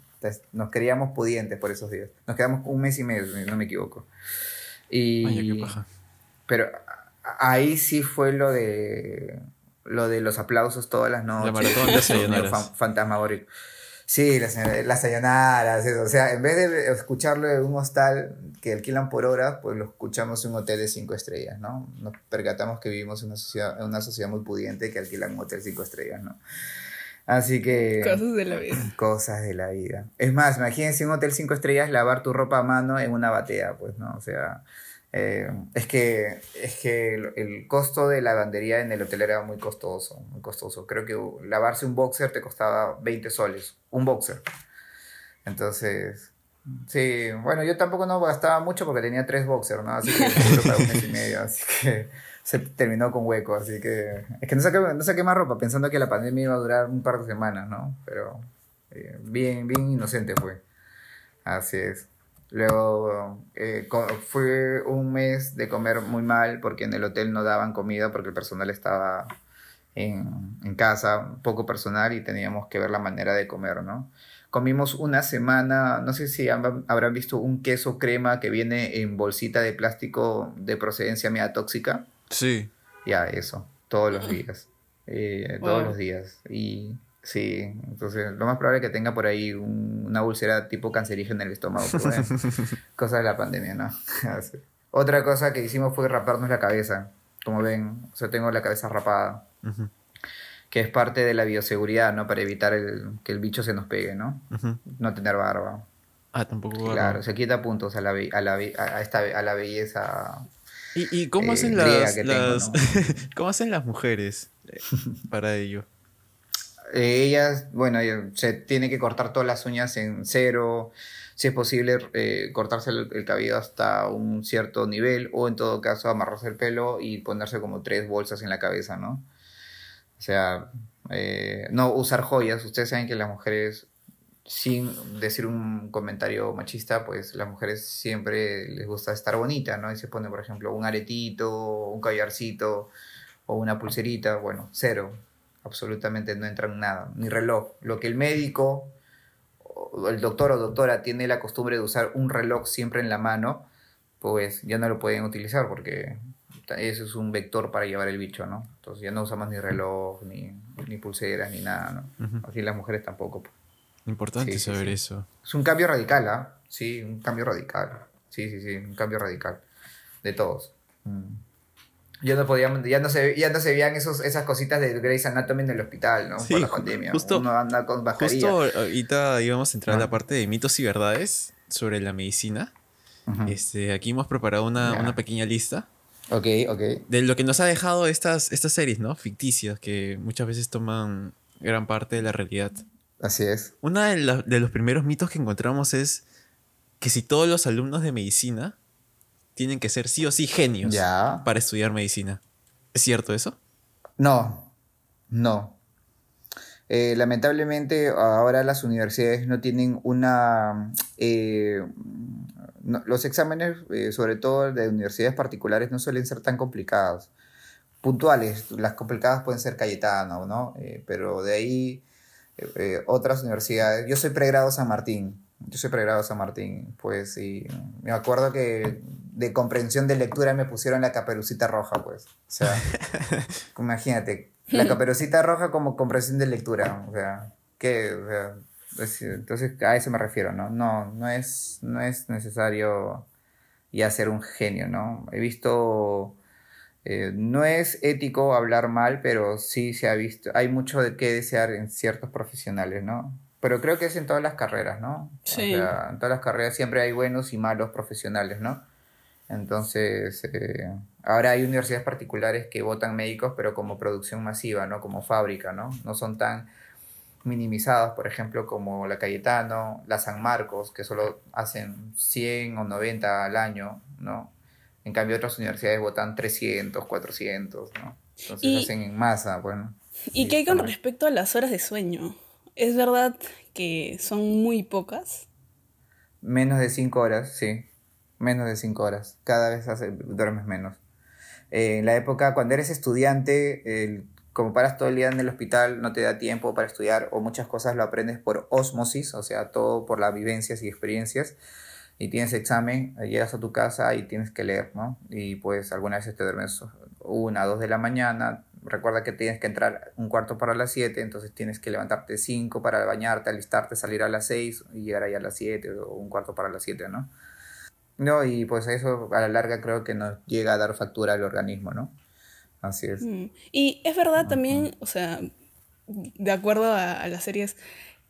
nos queríamos pudientes por esos días. Nos quedamos un mes y medio, no me equivoco. Y, Pero ahí sí fue lo de lo de los aplausos todas las noches. La maratón de. [LAUGHS] Fantasmagórico. Sí, las, las sayonaras, eso. O sea, en vez de escucharlo en un hostal que alquilan por hora, pues lo escuchamos en un hotel de cinco estrellas, ¿no? Nos percatamos que vivimos en una sociedad, en una sociedad muy pudiente que alquilan un hotel cinco estrellas, ¿no? Así que... Cosas de la vida. [CLEARS THROAT] Cosas de la vida. Es más, imagínense un hotel cinco estrellas lavar tu ropa a mano en una batea, pues, ¿no? O sea, eh, es que, es que el, costo de la lavandería en el hotel era muy costoso, muy costoso. Creo que lavarse un boxer te costaba 20 soles, un boxer. Entonces, sí, bueno, yo tampoco no gastaba mucho porque tenía tres boxers, ¿no? Así que para un mes y [LAUGHS] medio, así que se terminó con hueco, así que es que no saqué, no saqué más ropa pensando que la pandemia iba a durar un par de semanas, ¿no? Pero eh, bien, bien inocente fue. Así es. Luego eh, fue un mes de comer muy mal porque en el hotel no daban comida porque el personal estaba en, en casa, poco personal y teníamos que ver la manera de comer, ¿no? Comimos una semana, no sé si habrán visto un queso crema que viene en bolsita de plástico de procedencia media tóxica. Sí. Ya, eso, todos los días. Eh, todos los días. Y sí, entonces lo más probable es que tenga por ahí una úlcera tipo cancerígena en el estómago. [LAUGHS] Cosa de la pandemia, ¿no? [LAUGHS] Otra cosa que hicimos fue raparnos la cabeza. Como ven, o sea, tengo la cabeza rapada. Que es parte de la bioseguridad, ¿no? Para evitar el, que el bicho se nos pegue, ¿no? No tener barba. Ah, tampoco. Claro, se quita puntos a la, a la, a esta, a la belleza ¿Y, cómo, hacen eh, las, [LAUGHS] ¿cómo hacen las mujeres eh, [LAUGHS] para ello? Eh, ellas, bueno, se tiene que cortar todas las uñas en cero, si es posible cortarse el, cabello hasta un cierto nivel o en todo caso amarrarse el pelo y ponerse como tres bolsas en la cabeza, ¿no? O sea, no usar joyas. Ustedes saben que las mujeres sin decir un comentario machista, pues las mujeres siempre les gusta estar bonita, ¿no? Y se pone, por ejemplo, un aretito, un collarcito o una pulserita, bueno, cero, absolutamente no entra en nada, ni reloj. Lo que el médico, el doctor o doctora tiene la costumbre de usar un reloj siempre en la mano, pues ya no lo pueden utilizar porque eso es un vector para llevar el bicho, ¿no? Entonces ya no usamos ni reloj, ni, ni pulseras, ni nada, ¿no? Así las mujeres tampoco. Importante Sí, saber sí. eso. Es un cambio radical, ¿ah? Sí, un cambio radical. Sí, sí, sí, un cambio radical. De todos. Mm. Ya no podíamos, ya no se, ya no se veían esos, esas cositas de Grey's Anatomy en el hospital, ¿no? Sí, Por la pandemia. justo- Uno anda con mascarilla. Justo ahorita íbamos a entrar a Ah. la parte de mitos y verdades sobre la medicina. Este, aquí hemos preparado una, una pequeña lista Ok, ok. de lo que nos ha dejado estas, estas series, ¿no? Ficticias, que muchas veces toman gran parte de la realidad. Así es. Uno de los primeros mitos que encontramos es que si todos los alumnos de medicina tienen que ser sí o sí genios Ya. para estudiar medicina. ¿Es cierto eso? No, no. Eh, lamentablemente ahora las universidades no tienen una... eh, no- los exámenes, eh, sobre todo de universidades particulares, no suelen ser tan complicados. Puntuales, las complicadas pueden ser Cayetano, ¿no? Pero de ahí otras universidades. Yo soy pregrado San Martín. Yo soy pregrado San Martín, pues, y me acuerdo que de comprensión de lectura me pusieron la caperucita roja, pues. O sea, [LAUGHS] imagínate, la caperucita roja como comprensión de lectura, o sea, que, o sea, es- entonces a eso me refiero, ¿no? No, no es, no es necesario ya ser un genio, ¿no? He visto, eh, no es ético hablar mal, pero sí se ha visto, hay mucho de qué desear en ciertos profesionales, ¿no? Pero creo que es en todas las carreras, ¿no? Sí. O sea, en todas las carreras siempre hay buenos y malos profesionales, ¿no? Entonces, eh, ahora hay universidades particulares que votan médicos, pero como producción masiva, ¿no? Como fábrica, ¿no? No son tan minimizados, por ejemplo, como la Cayetano, la San Marcos, que solo hacen 100 o 90 al año, ¿no? En cambio, otras universidades votan 300, 400, ¿no? Entonces Y- hacen en masa, bueno. ¿Y Sí, qué hay con respecto a las horas de sueño? ¿Es verdad que son muy pocas? Menos de 5 horas, sí. Menos de 5 horas. Cada vez hace- duermes menos. Eh, en la época, cuando eres estudiante, como paras todo el día en el hospital, no te da tiempo para estudiar o muchas cosas lo aprendes por osmosis, o sea, todo por las vivencias y experiencias. Y tienes examen, llegas a tu casa y tienes que leer, ¿no? Y pues algunas veces te duermes una, dos de la mañana. Recuerda que tienes que entrar un cuarto para las 7, entonces tienes que levantarte 5 para bañarte, alistarte, salir a las 6 y llegar ahí a las 7 o un cuarto para las 7, ¿no? No, y pues eso a la larga creo que nos llega a dar factura al organismo, ¿no? Así es. Mm. Y es verdad también, o sea, de acuerdo a, a las series,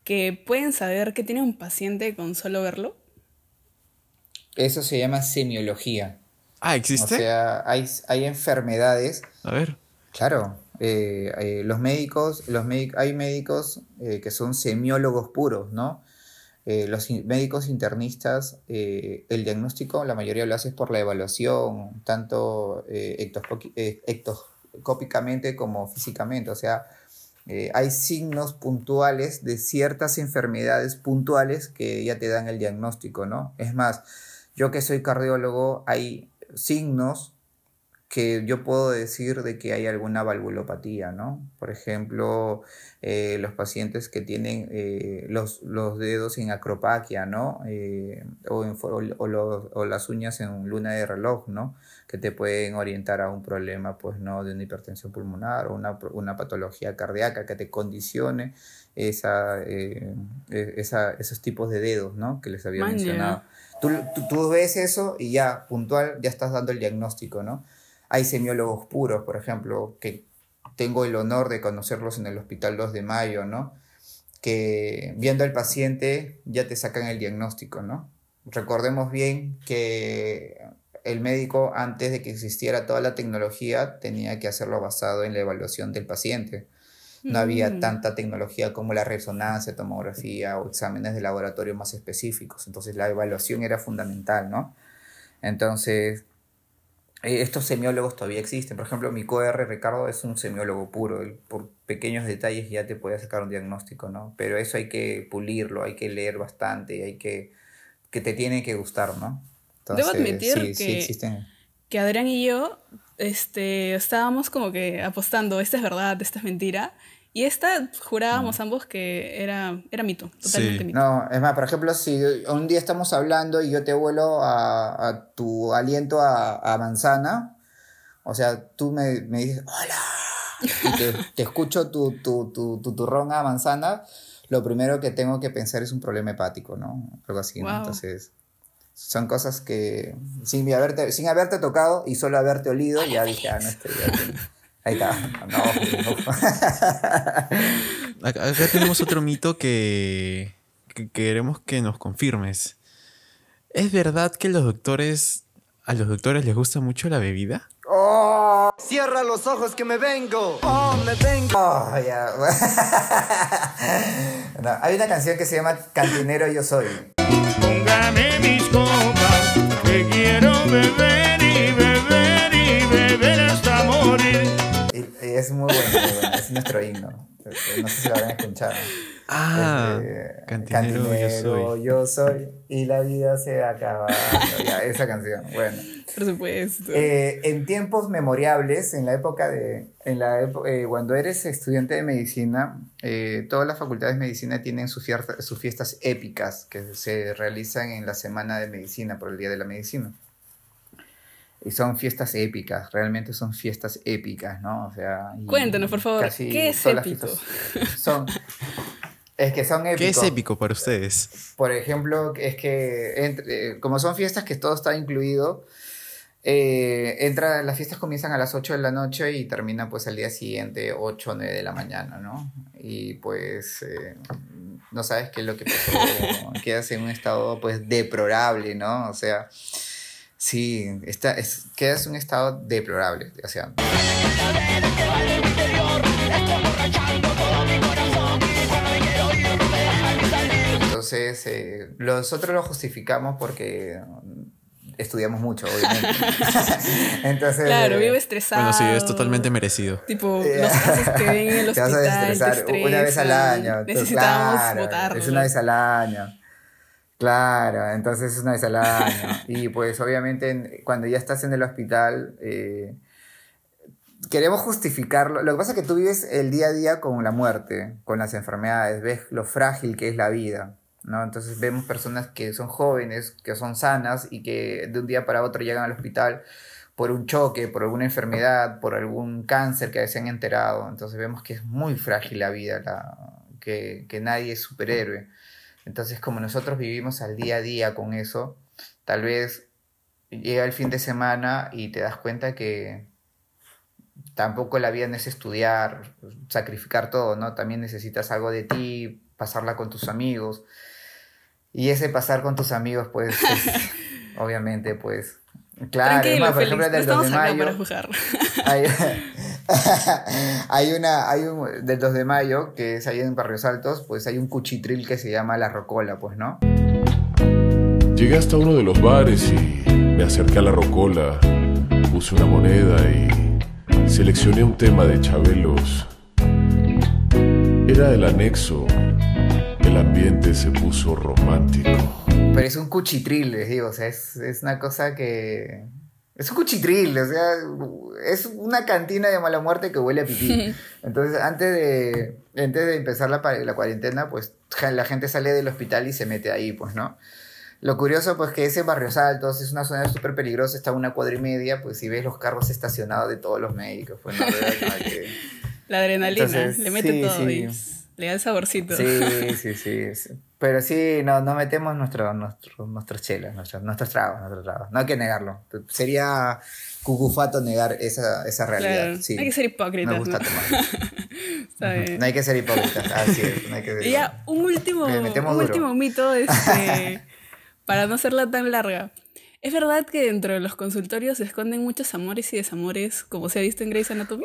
que pueden saber que tiene un paciente con solo verlo. Eso se llama semiología. Ah, O ¿existe? sea, hay, hay enfermedades a ver. Claro, eh, eh, los médicos, hay médicos eh, que son semiólogos puros, ¿no? Eh, los médicos internistas, eh, el diagnóstico la mayoría lo haces por la evaluación, tanto ectoscópicamente como físicamente, o sea, hay signos puntuales de ciertas enfermedades puntuales que ya te dan el diagnóstico, ¿no? Es más, yo que soy cardiólogo, hay signos que yo puedo decir de que hay alguna valvulopatía, ¿no? Por ejemplo, eh, los pacientes que tienen eh, los, los dedos en acropaquia, ¿no? Eh, o, en fo- o, los- o las uñas en luna de reloj, ¿no? Que te pueden orientar a un problema, pues, ¿no? De una hipertensión pulmonar o una, una patología cardíaca que te condicione esa, e- esa- esos tipos de dedos, ¿no? Que les había mencionado. Tú, tú, tú ves eso y ya, puntual, ya estás dando el diagnóstico, ¿no? Hay semiólogos puros, por ejemplo, que tengo el honor de conocerlos en el Hospital 2 de Mayo, ¿no? Que viendo al paciente ya te sacan el diagnóstico, ¿no? Recordemos bien que el médico, antes de que existiera toda la tecnología, tenía que hacerlo basado en la evaluación del paciente. No había Mm. tanta tecnología como la resonancia, tomografía o exámenes de laboratorio más específicos. Entonces la evaluación era fundamental, ¿no? Entonces, estos semiólogos todavía existen. Por ejemplo, mi QR Ricardo es un semiólogo puro. Él, por pequeños detalles ya te puede sacar un diagnóstico, ¿no? Pero eso hay que pulirlo, hay que leer bastante, hay que... que te tiene que gustar, ¿no? Debo admitir sí, sí que- existen. Que Adrián y yo este, estábamos como que apostando, esta es verdad, esta es mentira. Y esta jurábamos ambos que era, era mito, totalmente Sí. mito. No, es más, por ejemplo, si un día estamos hablando y yo te vuelo a, a tu aliento a, a manzana, o sea, tú me, me dices, hola, y te, [LAUGHS] te escucho tu, tu, tu, tu turrón a manzana, lo primero que tengo que pensar es un problema hepático, ¿no? Algo así, ¿no? Wow. Entonces, son cosas que sin haberte, sin haberte tocado y solo haberte olido, ya dije, ah, no estoy. ya [LAUGHS] Ahí está. No, no. [LAUGHS] Acá, acá tenemos otro mito que, que queremos que nos confirmes. ¿Es verdad que los doctores a los doctores les gusta mucho la bebida? ¡Oh! Cierra los ojos que me vengo. Oh, me vengo. Oh, ya. [LAUGHS] No, hay una canción que se llama Cantinero Yo Soy. Póngame mis copas, que quiero beber es muy bueno, muy bueno. Es nuestro himno. Este, No sé si lo habrán escuchado. Ah, Este, cantinero, yo soy. yo soy, y la vida se acaba. Ya, esa canción, bueno. Por supuesto. Eh, en tiempos memorables, en la época de, en la eh, cuando eres estudiante de medicina, eh, todas las facultades de medicina tienen sus fiesta- sus fiestas épicas que se realizan en la semana de medicina por el Día de la Medicina. Y son fiestas épicas, realmente son fiestas épicas, ¿no? O sea, Cuéntanos, por favor, ¿qué es épico? Son, es que son épicos. ¿Qué es épico para ustedes? Por ejemplo, es que entre- como son fiestas que todo está incluido, eh, entra, las fiestas comienzan a las 8 de la noche y terminan pues al día siguiente 8 o 9 de la mañana, ¿no? Y pues eh, no sabes qué es lo que pasó, quedas en un estado pues deplorable, ¿no? O sea, sí, está, es, quedas en un estado deplorable, o sea, Entonces, eh, nosotros lo justificamos porque estudiamos mucho, obviamente. [LAUGHS] Entonces, Claro, eh, vivo estresado. Bueno, sí, es totalmente merecido. Tipo, [LAUGHS] los casos que ven en el te vas a hospital. te una vez al año. Necesitamos claro, votarlo. Es una vez al año. Claro, entonces es una vez al [LAUGHS] año. Y pues obviamente en- cuando ya estás en el hospital, eh, queremos justificarlo. Lo que pasa es que tú vives el día a día con la muerte, con las enfermedades, ves lo frágil que es la vida. ¿no? Entonces vemos personas que son jóvenes, que son sanas y que de un día para otro llegan al hospital por un choque, por alguna enfermedad, por algún cáncer que se han enterado. Entonces vemos que es muy frágil la vida, la- que, que nadie es superhéroe. Entonces como nosotros vivimos al día a día con eso, tal vez llega el fin de semana y te das cuenta que tampoco la vida no es estudiar, sacrificar todo, ¿no? También necesitas algo de ti, pasarla con tus amigos. Y ese pasar con tus amigos, pues, [LAUGHS] es, obviamente, pues, claro, es Tranquilo, más, por ejemplo, del 2 estamos de mayo, hay, [LAUGHS] [LAUGHS] hay una, hay un, del 2 de mayo, que es ahí en Barrios Altos, pues hay un cuchitril que se llama La Rocola, pues, ¿no? Llegué hasta uno de los bares y me acerqué a la rocola, puse una moneda y seleccioné un tema de Chabelos. Era el anexo. El ambiente se puso romántico. Pero es un cuchitril, les digo, o sea, es, es una cosa que... Es un cuchitril, o sea, es una cantina de mala muerte que huele a pipí. Entonces, antes de, antes de empezar la, la cuarentena, pues la gente sale del hospital y se mete ahí, pues, ¿no? Lo curioso, pues, que ese Barrios Altos es una zona súper peligrosa, está a una cuadra y media, pues, si ves los carros estacionados de todos los médicos, pues, no, [LAUGHS] que... La adrenalina, Entonces, le mete sí, todo sí. Le da el saborcito. Sí, [LAUGHS] sí, sí, sí. Pero sí, no, no metemos nuestro, nuestro, nuestros chelas, nuestros, nuestros tragos, nuestros tragos. No hay que negarlo. Sería cucufato negar esa, esa realidad. Claro, sí. hay que ser hipócritas. Me gusta ¿no? tomar. [LAUGHS] No hay que ser hipócritas. Así es, no hay que ser [LAUGHS] Y ya, un último, un último mito, este, para no hacerla tan larga. ¿Es verdad que dentro de los consultorios se esconden muchos amores y desamores, como se ha visto en Grey's Anatomy?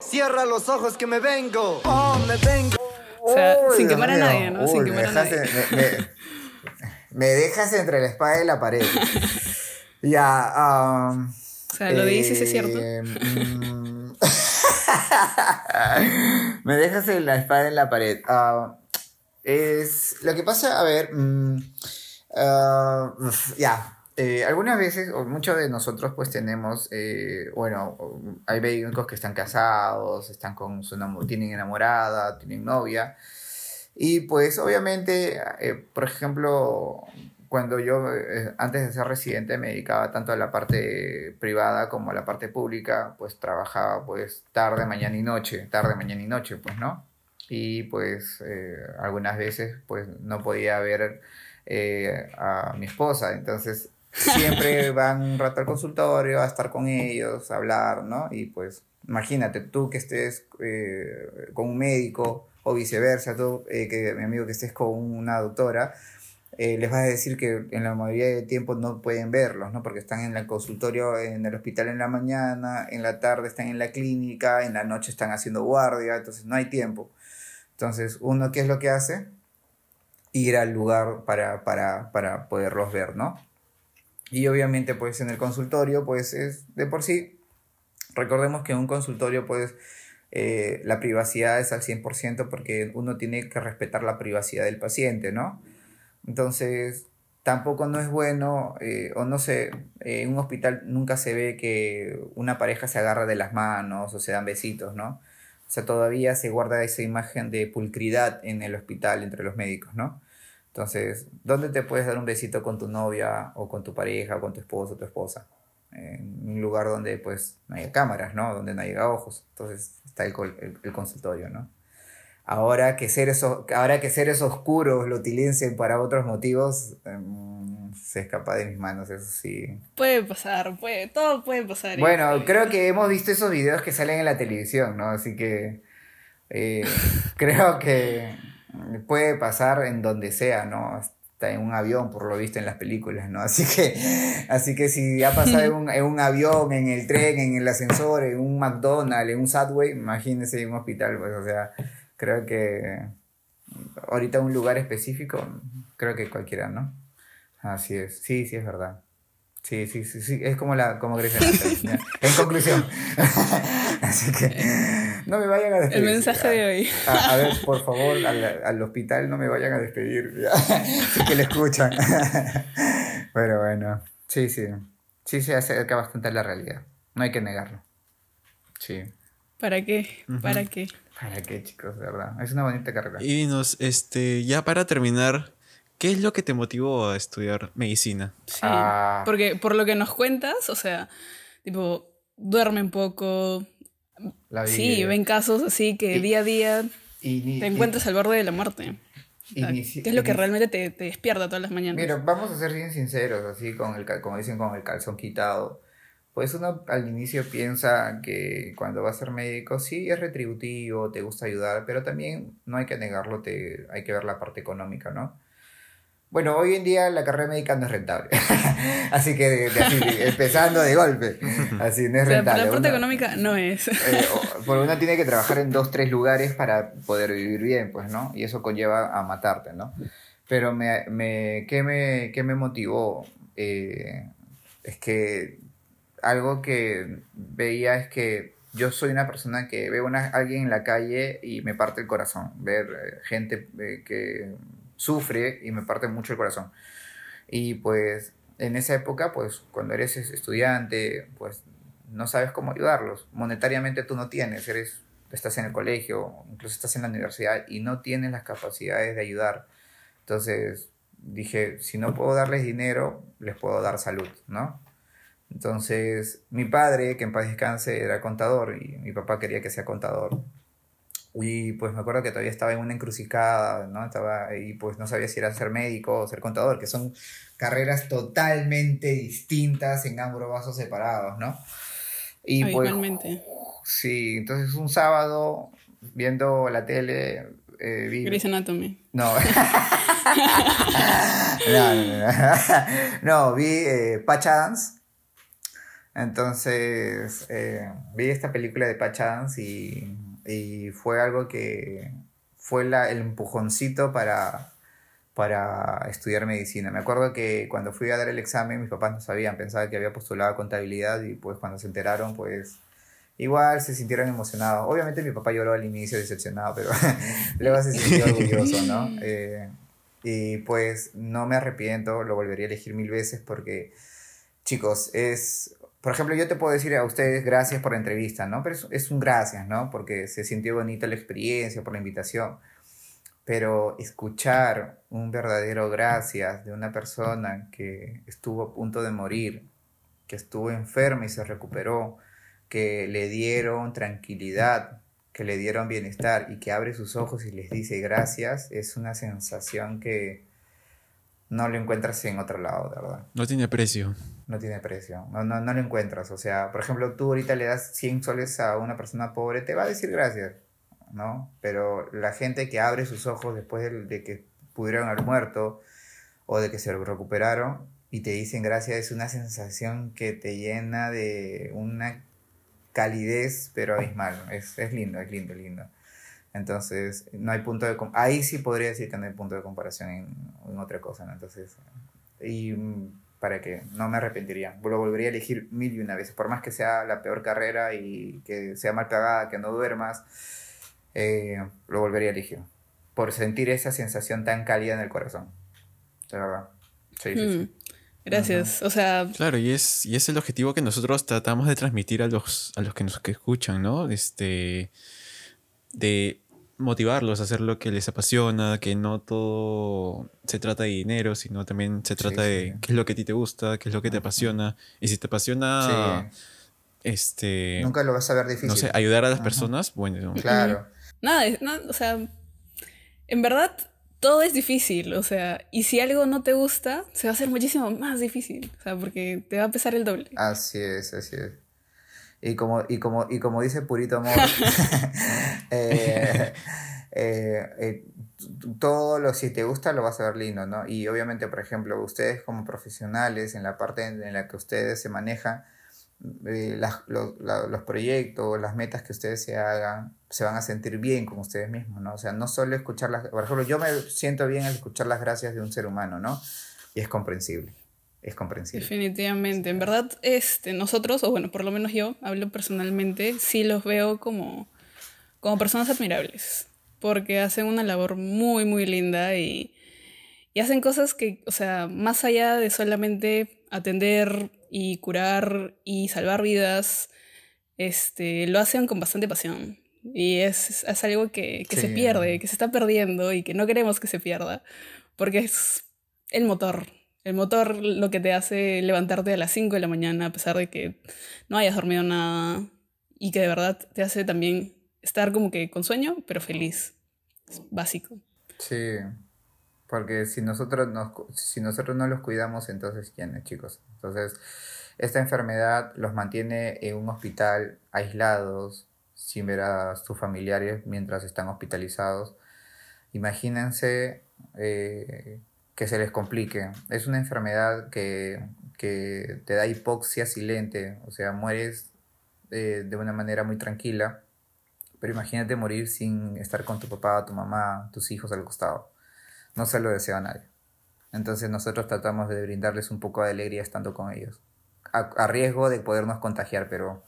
Cierra los ojos que me vengo. Oh, me vengo. O sea, Uy, sin Dios quemar a nadie, ¿no? Sin Uy, quemar a nadie. me, me- me dejas entre la espada y la pared. [LAUGHS] ya, um, O sea, lo de Isis es cierto. Eh, mm, [LAUGHS] Me dejas en la espada en la pared. Ah, es lo que pasa, a ver, mm, ah, ya. Eh, algunas veces, o muchos de nosotros, pues tenemos, eh, bueno, hay médicos que están casados, están con su tienen enamorada, tienen novia. Y pues obviamente, eh, por ejemplo, cuando yo, antes de ser residente, me dedicaba tanto a la parte privada como a la parte pública, pues trabajaba pues tarde, mañana y noche, tarde, mañana y noche, pues, ¿no? Y pues algunas veces pues no podía ver a mi esposa, entonces siempre [LAUGHS] van un rato al consultorio a estar con ellos, a hablar, ¿no? Y pues imagínate tú que estés eh, con un médico o viceversa, tú, eh, que mi amigo que estés con una doctora, eh, les vas a decir que en la mayoría de tiempo no pueden verlos, ¿no? Porque están en el consultorio, en el hospital en la mañana, en la tarde están en la clínica, en la noche están haciendo guardia, entonces no hay tiempo. Entonces, uno, ¿qué es lo que hace? Ir al lugar para, para, para poderlos ver, ¿no? Y obviamente, pues en el consultorio, pues es de por sí, recordemos que en un consultorio, pues eh, la privacidad es al 100% porque uno tiene que respetar la privacidad del paciente, ¿no? Entonces, tampoco no es bueno, eh, o no sé, eh, en un hospital nunca se ve que una pareja se agarra de las manos o se dan besitos, ¿no? O sea, todavía se guarda esa imagen de pulcridad en el hospital entre los médicos, ¿no? Entonces, ¿dónde te puedes dar un besito con tu novia o con tu pareja o con tu esposo o tu esposa? En un lugar donde pues no haya cámaras, ¿no? Donde no haya ojos. Entonces está el, el- el consultorio, ¿no? Ahora que, seres, ahora que seres oscuros lo utilicen para otros motivos, em, se escapa de mis manos, eso sí. Puede pasar, puede, todo puede pasar. Bueno, creo que hemos visto esos videos que salen en la televisión, ¿no? Así que eh, [LAUGHS] creo que puede pasar en donde sea, ¿no? Hasta en un avión, por lo visto en las películas, ¿no? [LAUGHS] Así que, así que si ha pasado en un, en un avión, en el tren, en el ascensor, en un McDonald's, en un Subway, imagínense en un hospital, pues, o sea, creo que ahorita un lugar específico, creo que cualquiera, ¿no? Así es, sí, sí es verdad. Sí, sí, sí, sí, es como la como ¿ya? [LAUGHS] En conclusión. [LAUGHS] Así que no me vayan a El despedir. mensaje de hoy. A, a ver, por favor, al, al hospital no me vayan a despedir. ¿ya? [LAUGHS] Sí que le escuchan. [LAUGHS] Pero bueno, sí, sí. Sí se acerca bastante a la realidad. No hay que negarlo. Sí. ¿Para qué? ¿Para qué? ¿Para qué, chicos? De verdad. Es una bonita carrera. Y dinos, este, ya para terminar, ¿qué es lo que te motivó a estudiar medicina? Sí. Ah. Porque por lo que nos cuentas, o sea, tipo, duermen poco. La Sí, vida. ven casos así que Y- día a día Y te y- encuentras al borde de la muerte. O sea, ¿Qué es lo que realmente te, te despierta todas las mañanas? Mira, vamos a ser bien sinceros, así con el, como dicen, con el calzón quitado. Pues uno al inicio piensa que cuando va a ser médico sí es retributivo, te gusta ayudar, pero también no hay que negarlo, te, hay que ver la parte económica, ¿no? Bueno, hoy en día la carrera médica no es rentable. [LAUGHS] así que de- de así, empezando de golpe. Así, no es rentable. la parte Uno- económica no es. eh, porque uno tiene que trabajar en dos, tres lugares para poder vivir bien, pues, ¿no? Y eso conlleva a matarte, ¿no? Pero me, me, ¿qué, me, qué me motivó? Eh, es que algo que veía es que yo soy una persona que veo a alguien en la calle y me parte el corazón. Ver eh, gente eh, que sufre y me parte mucho el corazón. Y pues en esa época, pues cuando eres es- estudiante, pues no sabes cómo ayudarlos. Monetariamente tú no tienes, eres, estás en el colegio, incluso estás en la universidad y no tienes las capacidades de ayudar. Entonces dije, si no puedo darles dinero, les puedo dar salud, ¿no? Entonces, mi padre, que en paz descanse, era contador y mi papá quería que sea contador. Y pues me acuerdo que todavía estaba en una encrucijada, ¿no? Estaba ahí, pues no sabía si era ser médico o ser contador, que son carreras totalmente distintas en ambos vasos separados, ¿no? Y pues, Habitualmente. sí, entonces un sábado, viendo la tele, eh, vi... Grey's Anatomy. No. [LAUGHS] no, no, no. [LAUGHS] No, vi eh, Patch Adams. Entonces, eh, vi esta película de Patch Adams y, y fue algo que fue la, el empujoncito para, para estudiar medicina. Me acuerdo que cuando fui a dar el examen, mis papás no sabían, pensaban que había postulado a contabilidad y pues cuando se enteraron, pues igual se sintieron emocionados. Obviamente mi papá lloró al inicio decepcionado, pero [LAUGHS] luego se sintió orgulloso, ¿no? [LAUGHS] Eh, y pues no me arrepiento, lo volvería a elegir mil veces porque, chicos, es... Por ejemplo, yo te puedo decir a ustedes gracias por la entrevista, ¿no? Pero es, un gracias, ¿no? Porque se sintió bonita la experiencia, por la invitación. pero escuchar un verdadero gracias de una persona que estuvo a punto de morir, que estuvo enferma y se recuperó, que le dieron tranquilidad, que le dieron bienestar y que abre sus ojos y les dice gracias, es una sensación que no lo encuentras en otro lado, de verdad. No tiene precio. No tiene precio, no, no, no lo encuentras. O sea, por ejemplo, tú ahorita le das 100 soles a una persona pobre, te va a decir gracias, ¿no? Pero la gente que abre sus ojos después de, de que pudieron haber muerto o de que se recuperaron y te dicen gracias, es una sensación que te llena de una calidez, pero abismal. Es, es lindo, es lindo, lindo. Entonces, no hay punto de... Ahí sí podría decir que no hay punto de comparación en, en otra cosa, ¿no? Entonces, y mm, para que no me arrepentiría. Lo volvería a elegir mil y una veces. Por más que sea la peor carrera y que sea mal pagada, que no duermas, eh, lo volvería a elegir. Por sentir esa sensación tan cálida en el corazón. De verdad. Sí, sí, sí. Mm, Gracias. O sea, Claro, y es, y es el objetivo que nosotros tratamos de transmitir a los, a los que nos que escuchan, ¿no? Este, de motivarlos a hacer lo que les apasiona, que no todo se trata de dinero, sino también se trata sí, de sí. qué es lo que a ti te gusta, qué es lo que te apasiona. Y si te apasiona, Sí. este, Nunca lo vas a ver difícil. no sé, ayudar a las personas, bueno, [LAUGHS] Claro. nada, nada, o sea, en verdad todo es difícil, o sea, y si algo no te gusta, se va a hacer muchísimo más difícil, o sea, porque te va a pesar el doble. Así es, así es. Y como, y como, y como dice Purito Amor, [LAUGHS] [LAUGHS] eh, eh, eh, todo lo, si te gusta, lo vas a ver lindo, ¿no? Y obviamente, por ejemplo, ustedes como profesionales, en la parte en, la que ustedes se manejan, las- lo- la- los proyectos, las metas que ustedes se hagan, se van a sentir bien con ustedes mismos, ¿no? O sea, no solo escuchar las, por ejemplo, yo me siento bien al escuchar las gracias de un ser humano, ¿no? Y es comprensible, es comprensible. Definitivamente. En verdad, este, nosotros, o bueno, por lo menos yo, hablo personalmente, sí los veo como, como personas admirables. Porque hacen una labor muy, muy linda y, y hacen cosas que, o sea, más allá de solamente atender y curar y salvar vidas, este, lo hacen con bastante pasión. Y es, es algo que, que se pierde, que se está perdiendo y que no queremos que se pierda. Porque es el motor. El motor lo que te hace levantarte a las 5 de la mañana a pesar de que no hayas dormido nada y que de verdad te hace también estar como que con sueño, pero feliz. Es básico. Sí, porque si nosotros, nos, si nosotros no los cuidamos, entonces ¿quiénes, chicos? Entonces, esta enfermedad los mantiene en un hospital aislados, sin ver a sus familiares mientras están hospitalizados. Imagínense eh, que se les complique. Es una enfermedad que, que te da hipoxia silente, o sea, mueres eh, de una manera muy tranquila. Pero imagínate morir sin estar con tu papá, tu mamá, tus hijos al costado. No se lo deseo a nadie. Entonces nosotros tratamos de brindarles un poco de alegría estando con ellos. A, a riesgo de podernos contagiar, pero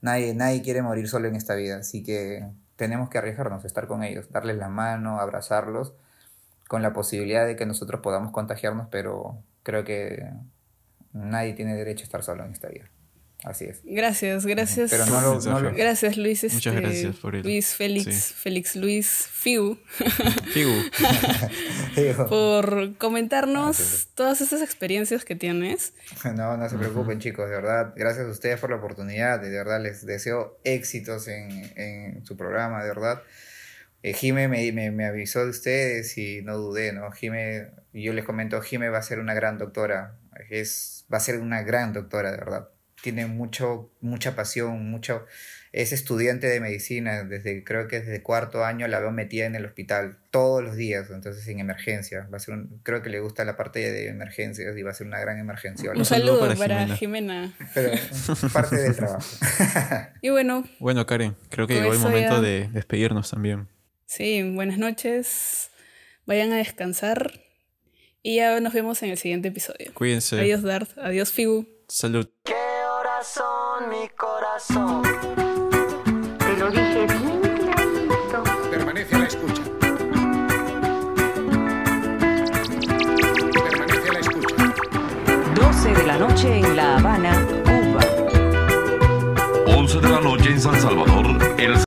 nadie, nadie quiere morir solo en esta vida. Así que tenemos que arriesgarnos, estar con ellos, darles la mano, abrazarlos, con la posibilidad de que nosotros podamos contagiarnos, pero creo que nadie tiene derecho a estar solo en esta vida. Así es. Gracias, gracias. Pero no lo, no lo- Gracias, Luis. Muchas este, gracias por el- Luis Félix, sí. Félix Luis Fiu, [LAUGHS] Figu, Digo, [LAUGHS] por comentarnos todas esas experiencias que tienes. [LAUGHS] No, no se preocupen chicos, de verdad, gracias a ustedes por la oportunidad, de verdad les deseo éxitos en, en su programa, de verdad. Eh, Jime me, me, me avisó de ustedes y no dudé, ¿no? Jime, y yo les comento, Jime va a ser una gran doctora, es, va a ser una gran doctora, de verdad. Tiene mucho, mucha pasión, mucho, es estudiante de medicina, desde, creo que desde cuarto año la veo metida en el hospital todos los días, entonces en emergencia, va a ser un- creo que le gusta la parte de emergencias y va a ser una gran emergencia. Un saludo para para, Jimena. Jimena. Pero parte del trabajo. [LAUGHS] Y bueno, Bueno, Karen, creo que llegó el momento ya- de despedirnos también. Sí, buenas noches. Vayan a descansar. Y ya nos vemos en el siguiente episodio. Cuídense. Adiós, Dart. Adiós, Figu. Salud. ¿Qué horas son, mi corazón? Te lo dije bien clarito. Permanece a la escucha. Permanece a la escucha. 12 de la noche en La Habana, Cuba. 11 de la noche en San Salvador, El